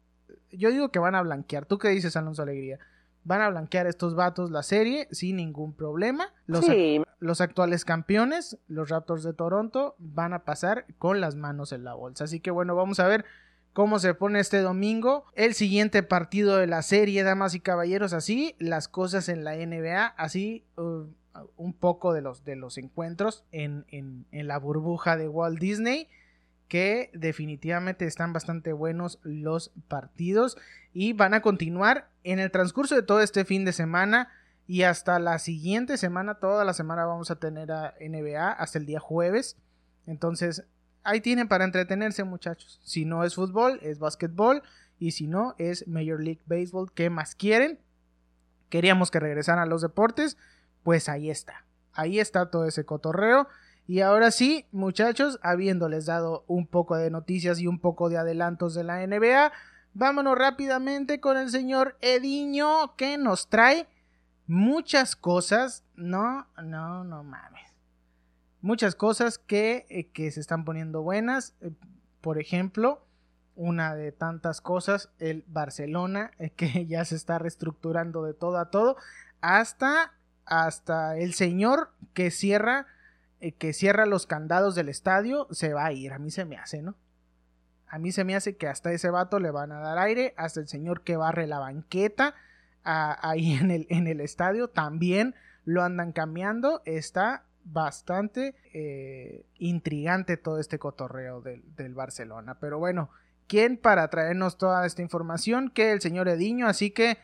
Yo digo que van a blanquear. ¿Tú qué dices, Alonso Alegría? Van a blanquear estos vatos la serie sin ningún problema. Los, los actuales campeones, los Raptors de Toronto, van a pasar con las manos en la bolsa. Así que bueno, vamos a ver cómo se pone este domingo. El siguiente partido de la serie, damas y caballeros, así las cosas en la NBA, así uh, un poco de los, de los encuentros en, en, en la burbuja de Walt Disney que definitivamente están bastante buenos los partidos y van a continuar en el transcurso de todo este fin de semana y hasta la siguiente semana, toda la semana vamos a tener a NBA hasta el día jueves. Entonces ahí tienen para entretenerse muchachos. Si no es fútbol, es básquetbol. Y si no, es Major League Baseball. ¿Qué más quieren? Queríamos que regresaran a los deportes. Pues ahí está. Ahí está todo ese cotorreo. Y ahora sí, muchachos, habiéndoles dado un poco de noticias y un poco de adelantos de la NBA, vámonos rápidamente con el señor Ediño que nos trae muchas cosas. No, no, no mames muchas cosas que, eh, que se están poniendo buenas. Eh, por ejemplo, una de tantas cosas, el Barcelona, eh, que ya se está reestructurando de todo a todo, hasta, hasta el señor que cierra, que cierra los candados del estadio, se va a ir. A mí se me hace, ¿no? A mí se me hace que hasta ese vato le van a dar aire, hasta el señor que barre la banqueta ahí en el, en el estadio también lo andan cambiando. Está bastante eh, intrigante todo este cotorreo del, Barcelona. Pero bueno, ¿quién para traernos toda esta información? Que el señor Ediño. Así que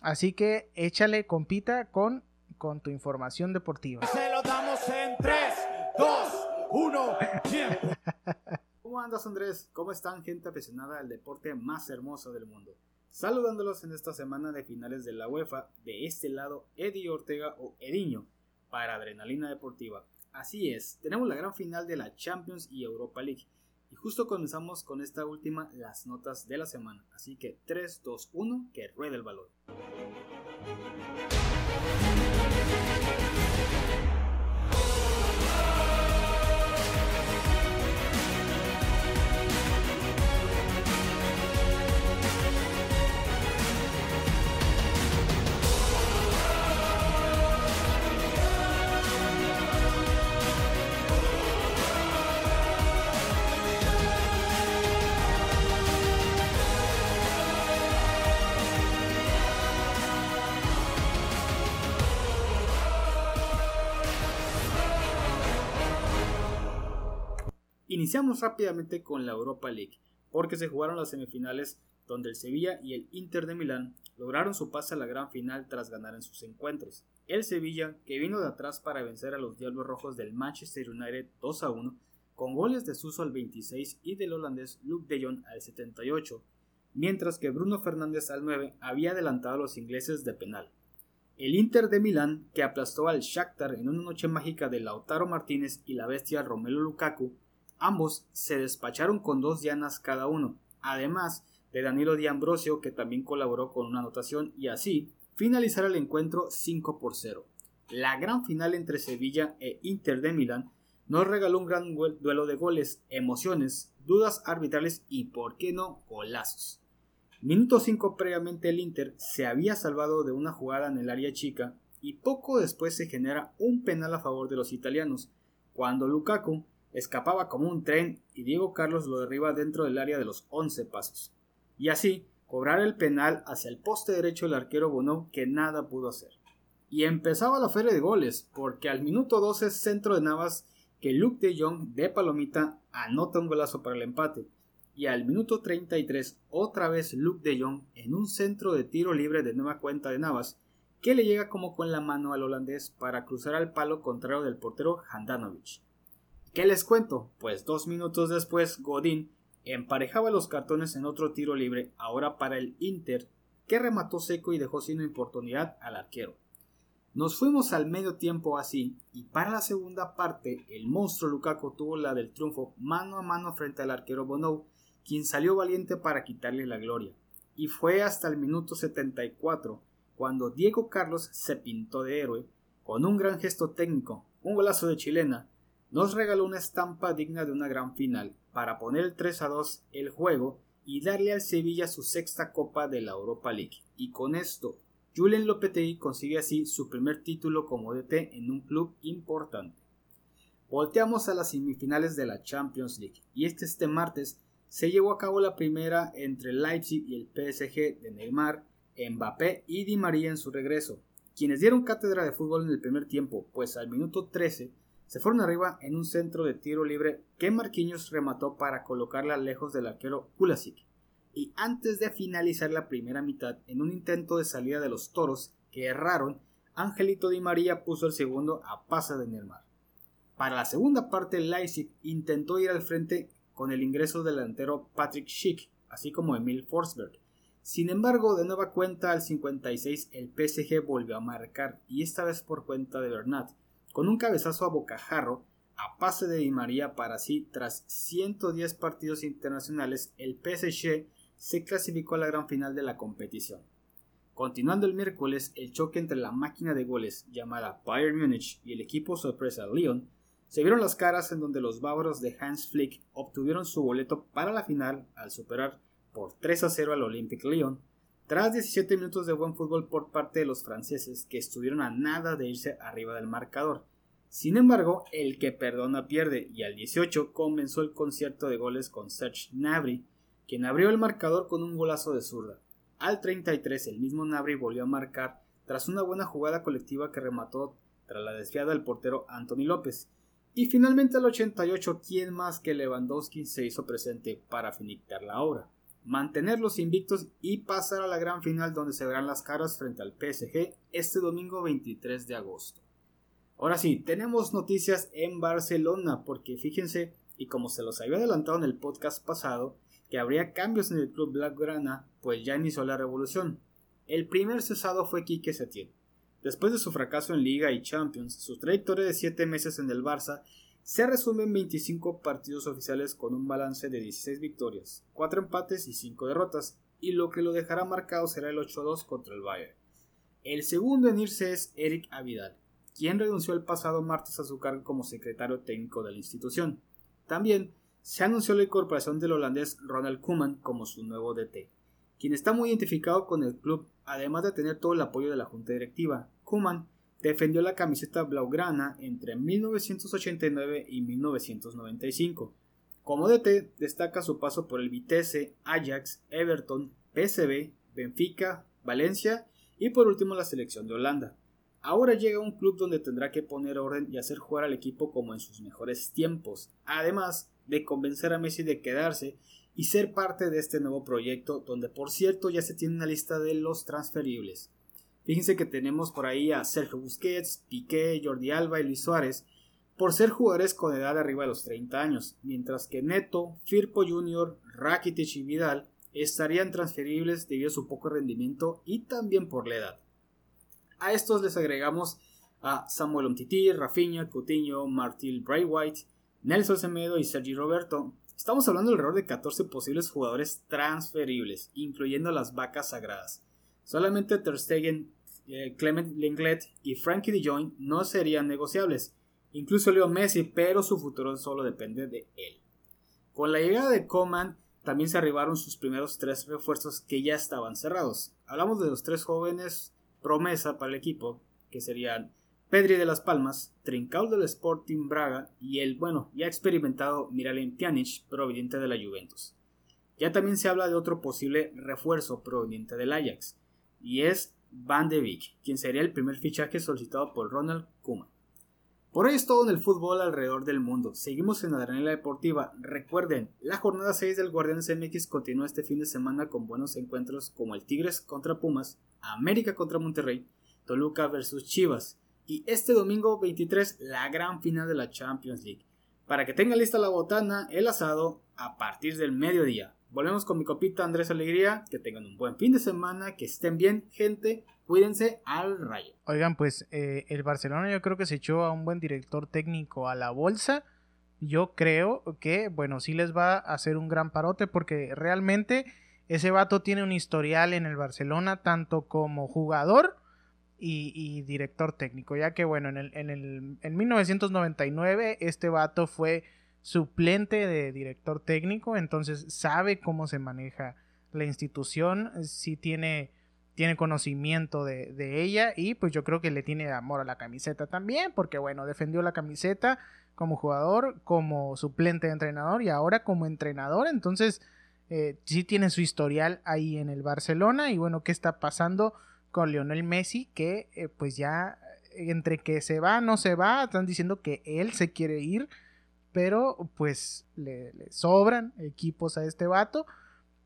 Así que échale compita con, con tu información deportiva. Se lo damos en 3, 2, 1, tiempo. ¿Cómo andas Andrés? ¿Cómo están gente aficionada al deporte más hermoso del mundo? Saludándolos en esta semana de finales de la UEFA, de este lado Eddie Ortega o Ediño para Adrenalina Deportiva. Así es, tenemos la gran final de la Champions y Europa League. Y justo comenzamos con esta última, las notas de la semana. Así que 3, 2, 1, que ruede el balón. Iniciamos rápidamente con la Europa League, porque se jugaron las semifinales donde el Sevilla y el Inter de Milán lograron su pase a la gran final tras ganar en sus encuentros. El Sevilla, que vino de atrás para vencer a los Diablos Rojos del Manchester United 2 a 1, con goles de Suso al 26 y del holandés Luke de Jong al 78, mientras que Bruno Fernández al 9 había adelantado a los ingleses de penal. El Inter de Milán, que aplastó al Shakhtar en una noche mágica de Lautaro Martínez y la bestia Romelu Lukaku, Ambos se despacharon con dos llanas cada uno, además de Danilo Di Ambrosio que también colaboró con una anotación y así finalizar el encuentro 5 por 0. La gran final entre Sevilla e Inter de Milán nos regaló un gran duelo de goles, emociones, dudas arbitrales y, por qué no, golazos. Minuto 5 previamente el Inter se había salvado de una jugada en el área chica y poco después se genera un penal a favor de los italianos, cuando Lukaku escapaba como un tren y Diego Carlos lo derriba dentro del área de los 11 pasos. Y así, cobrar el penal hacia el poste derecho del arquero Bono que nada pudo hacer. Y empezaba la feria de goles, porque al minuto 12 centro de Navas que Luke de Jong de Palomita anota un golazo para el empate. Y al minuto 33 otra vez Luke de Jong en un centro de tiro libre de nueva cuenta de Navas que le llega como con la mano al holandés para cruzar al palo contrario del portero Handanovic. ¿Qué les cuento? Pues dos minutos después, Godín emparejaba los cartones en otro tiro libre, ahora para el Inter, que remató seco y dejó sin oportunidad al arquero. Nos fuimos al medio tiempo así, y para la segunda parte, el monstruo Lukaku tuvo la del triunfo mano a mano frente al arquero Bonou, quien salió valiente para quitarle la gloria. Y fue hasta el minuto 74 cuando Diego Carlos se pintó de héroe, con un gran gesto técnico, un golazo de chilena, nos regaló una estampa digna de una gran final para poner el 3 a 2 el juego y darle al Sevilla su sexta copa de la Europa League. Y con esto, Julen Lopetegui consigue así su primer título como DT en un club importante. Volteamos a las semifinales de la Champions League y este, este martes se llevó a cabo la primera entre Leipzig y el PSG de Neymar, Mbappé y Di María en su regreso, quienes dieron cátedra de fútbol en el primer tiempo, pues al minuto 13 se fueron arriba en un centro de tiro libre que Marquinhos remató para colocarla lejos del arquero Kulasic. Y antes de finalizar la primera mitad, en un intento de salida de los toros que erraron, Angelito Di María puso el segundo a pasa de Neymar. Para la segunda parte, Leipzig intentó ir al frente con el ingreso del delantero Patrick Schick, así como Emil Forsberg. Sin embargo, de nueva cuenta al 56 el PSG volvió a marcar y esta vez por cuenta de Bernat, con un cabezazo a bocajarro a pase de Di María para así, tras 110 partidos internacionales, el PSG se clasificó a la gran final de la competición. Continuando el miércoles, el choque entre la máquina de goles llamada Bayern Múnich y el equipo sorpresa Lyon se vieron las caras en donde los bávaros de Hans Flick obtuvieron su boleto para la final al superar por 3 a 0 al Olympique Lyon, tras 17 minutos de buen fútbol por parte de los franceses que estuvieron a nada de irse arriba del marcador. Sin embargo, el que perdona pierde y al 18 comenzó el concierto de goles con Serge Gnabry, quien abrió el marcador con un golazo de zurda. Al 33 el mismo Gnabry volvió a marcar tras una buena jugada colectiva que remató tras la desviada del portero Anthony López. Y finalmente al 88, ¿quién más que Lewandowski se hizo presente para finiquitar la obra? Mantenerlos invictos y pasar a la gran final donde se verán las caras frente al PSG este domingo 23 de agosto. Ahora sí, tenemos noticias en Barcelona porque fíjense, y como se los había adelantado en el podcast pasado, que habría cambios en el club Blaugrana, pues ya inició la revolución. El primer cesado fue Quique Setién. Después de su fracaso en Liga y Champions, su trayectoria de 7 meses en el Barça se resume en 25 partidos oficiales con un balance de 16 victorias, 4 empates y 5 derrotas, y lo que lo dejará marcado será el 8-2 contra el Bayern. El segundo en irse es Eric Avidal, quien renunció el pasado martes a su cargo como secretario técnico de la institución. También se anunció la incorporación del holandés Ronald Koeman como su nuevo DT, quien está muy identificado con el club, además de tener todo el apoyo de la junta directiva. Koeman defendió la camiseta blaugrana entre 1989 y 1995. Como DT destaca su paso por el Vitesse, Ajax, Everton, PSV, Benfica, Valencia y por último la selección de Holanda. Ahora llega a un club donde tendrá que poner orden y hacer jugar al equipo como en sus mejores tiempos, además de convencer a Messi de quedarse y ser parte de este nuevo proyecto donde por cierto ya se tiene una lista de los transferibles. Fíjense que tenemos por ahí a Sergio Busquets, Piqué, Jordi Alba y Luis Suárez, por ser jugadores con edad arriba de los 30 años, mientras que Neto, Firpo Jr., Rakitic y Vidal estarían transferibles debido a su poco rendimiento y también por la edad. A estos les agregamos a Samuel Umtiti, Rafinha, Coutinho, Martil White, Nelson Semedo y Sergi Roberto. Estamos hablando alrededor de 14 posibles jugadores transferibles, incluyendo las vacas sagradas. Solamente Ter Stegen eh, Clement Lenglet y Frankie de Jong no serían negociables. Incluso Leo Messi, pero su futuro solo depende de él. Con la llegada de Coman, también se arribaron sus primeros tres refuerzos que ya estaban cerrados. Hablamos de los tres jóvenes promesa para el equipo, que serían Pedri de las Palmas, Trincao del Sporting Braga y el, bueno, ya experimentado Miralem Pjanic, proveniente de la Juventus. Ya también se habla de otro posible refuerzo proveniente del Ajax, y es Van de Beek, quien sería el primer fichaje solicitado por Ronald Koeman. Por hoy es todo en el fútbol alrededor del mundo. Seguimos en Adrenalina Deportiva. Recuerden, la jornada 6 del Guardianes MX continúa este fin de semana con buenos encuentros como el Tigres contra Pumas, América contra Monterrey, Toluca versus Chivas y este domingo 23 la gran final de la Champions League. Para que tenga lista la botana, el asado a partir del mediodía. Volvemos con mi copita Andrés Alegría. Que tengan un buen fin de semana, que estén bien, gente. Cuídense al rayo. Oigan, pues eh, el Barcelona yo creo que se echó a un buen director técnico a la bolsa. Yo creo que, bueno, sí les va a hacer un gran parote porque realmente ese vato tiene un historial en el Barcelona, tanto como jugador y, director técnico. Ya que, bueno, en, el, en, el, en 1999 este vato fue suplente de director técnico, entonces sabe cómo se maneja la institución, sí tiene, tiene conocimiento de, ella y pues yo creo que le tiene amor a la camiseta también, porque bueno, defendió la camiseta como jugador, como suplente de entrenador y ahora como entrenador, entonces eh, sí tiene su historial ahí en el Barcelona y bueno, ¿qué está pasando con Lionel Messi? Que eh, pues ya entre que se va, no se va, están diciendo que él se quiere ir pero pues le, sobran equipos a este vato,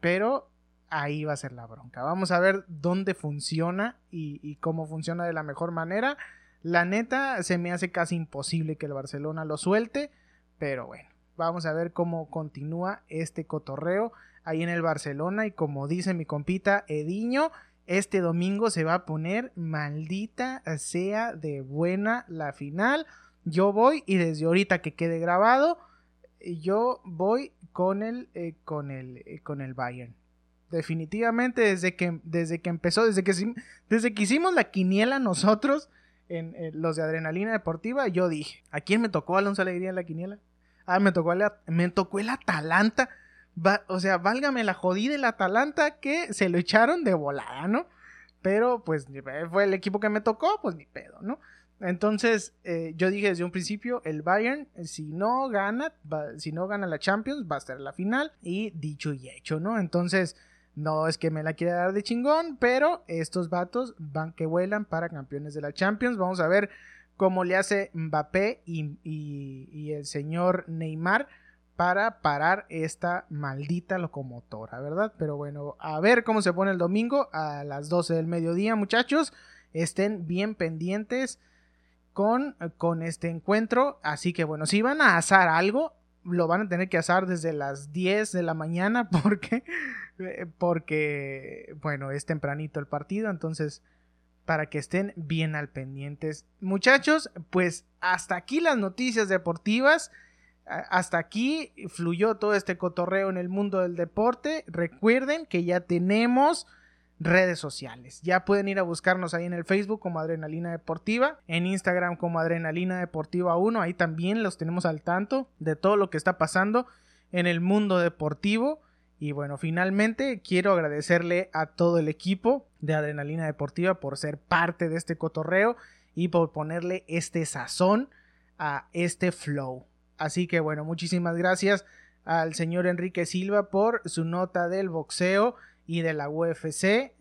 pero ahí va a ser la bronca. Vamos a ver dónde funciona y, cómo funciona de la mejor manera. La neta, se me hace casi imposible que el Barcelona lo suelte, pero bueno, vamos a ver cómo continúa este cotorreo ahí en el Barcelona y como dice mi compita Ediño, este domingo se va a poner maldita sea de buena la final. Yo voy y desde ahorita que quede grabado, yo voy con el, eh, con el, eh, con el Bayern. Definitivamente desde que, desde que empezó, desde que, desde que hicimos la quiniela nosotros, en, los de Adrenalina Deportiva, yo dije, ¿a quién me tocó Alonso Alegría en la quiniela? Ah, me tocó, el, me tocó el Atalanta. o sea, válgame la jodida el Atalanta que se lo echaron de volada, ¿no? Pero pues fue el equipo que me tocó, pues ni pedo, ¿no? Entonces, eh, yo dije desde un principio, el Bayern, eh, si no gana, si no gana la Champions, va a estar en la final. Y dicho y hecho, ¿no? Entonces, no es que me la quiera dar de chingón, pero estos vatos van que vuelan para campeones de la Champions. Vamos a ver cómo le hace Mbappé y, y el señor Neymar para parar esta maldita locomotora, ¿verdad? Pero bueno, a ver cómo se pone el domingo a las 12 del mediodía, muchachos. Estén bien pendientes con, con este encuentro. Así que bueno, si van a asar algo, lo van a tener que asar desde las 10 de la mañana porque, porque bueno, es tempranito el partido. Entonces, para que estén bien al pendientes. Muchachos, pues hasta aquí las noticias deportivas. Hasta aquí fluyó todo este cotorreo en el mundo del deporte. Recuerden que ya tenemos redes sociales. Ya pueden ir a buscarnos ahí en el Facebook como Adrenalina Deportiva, en Instagram como Adrenalina Deportiva 1, ahí también los tenemos al tanto de todo lo que está pasando en el mundo deportivo. Y bueno, finalmente quiero agradecerle a todo el equipo de Adrenalina Deportiva por ser parte de este cotorreo y por ponerle este sazón a este flow. Así que bueno, muchísimas gracias al señor Enrique Silva por su nota del boxeo y de la UFC,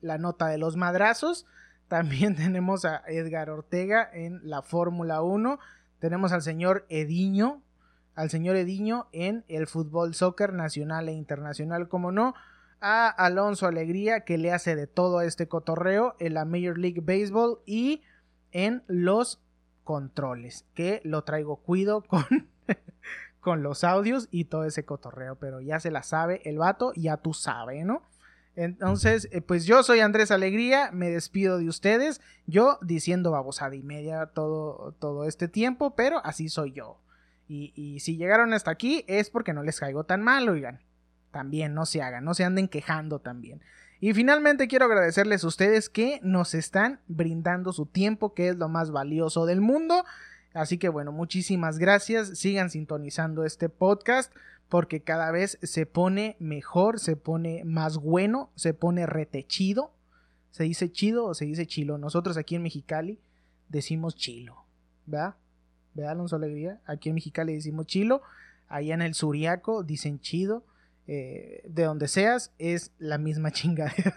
la nota de los madrazos. También tenemos a Edgar Ortega en la Fórmula 1. Tenemos al señor Ediño, al señor Ediño en el fútbol soccer nacional e internacional, como no. A Alonso Alegría, que le hace de todo este cotorreo en la Major League Baseball y en los controles, que lo traigo cuido con con los audios y todo ese cotorreo, pero ya se la sabe el vato, ya tú sabes, ¿no? Entonces, eh, pues yo soy Andrés Alegría, me despido de ustedes, yo diciendo babosada y media todo, todo este tiempo, pero así soy yo. Y, y, si llegaron hasta aquí es porque no les caigo tan mal, oigan. También no se hagan, no se anden quejando también. Y finalmente quiero agradecerles a ustedes que nos están brindando su tiempo, que es lo más valioso del mundo. Así que bueno, muchísimas gracias. Sigan sintonizando este podcast porque cada vez se pone mejor, se pone más bueno, se pone retechido. ¿Se dice chido o se dice chilo? Nosotros aquí en Mexicali decimos chilo. ¿Verdad? ¿Verdad, Alonso Alegría? Aquí en Mexicali decimos chilo. Allá en el Suriaco dicen chido. Eh, de donde seas es la misma chingadera.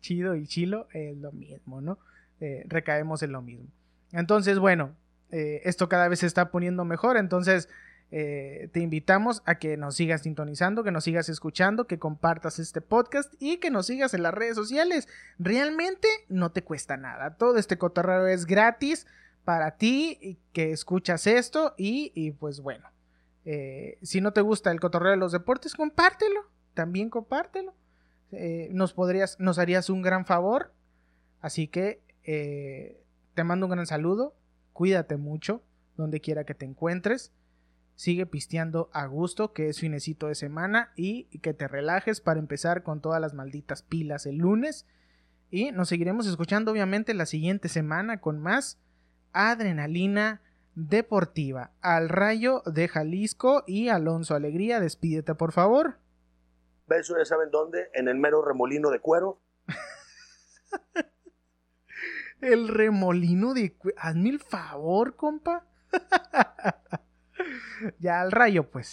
chido y chilo es lo mismo, ¿no? Eh, recaemos en lo mismo. Entonces, bueno, eh, esto cada vez se está poniendo mejor, entonces eh, te invitamos a que nos sigas sintonizando, que nos sigas escuchando, que compartas este podcast y que nos sigas en las redes sociales. Realmente no te cuesta nada, todo este cotorreo es gratis para ti que escuchas esto y, pues bueno, eh, si no te gusta el cotorreo de los deportes, compártelo, también compártelo. nos podrías, nos harías un gran favor. Así que te mando un gran saludo, cuídate mucho, donde quiera que te encuentres. Sigue pisteando a gusto, que es finecito de semana, y que te relajes para empezar con todas las malditas pilas el lunes. Y nos seguiremos escuchando, obviamente, la siguiente semana con más adrenalina deportiva. Al rayo de Jalisco y Alonso Alegría, despídete por favor. Beso, ya saben dónde, en el mero remolino de cuero. El remolino de... Hazme el favor, compa. ya al rayo, pues.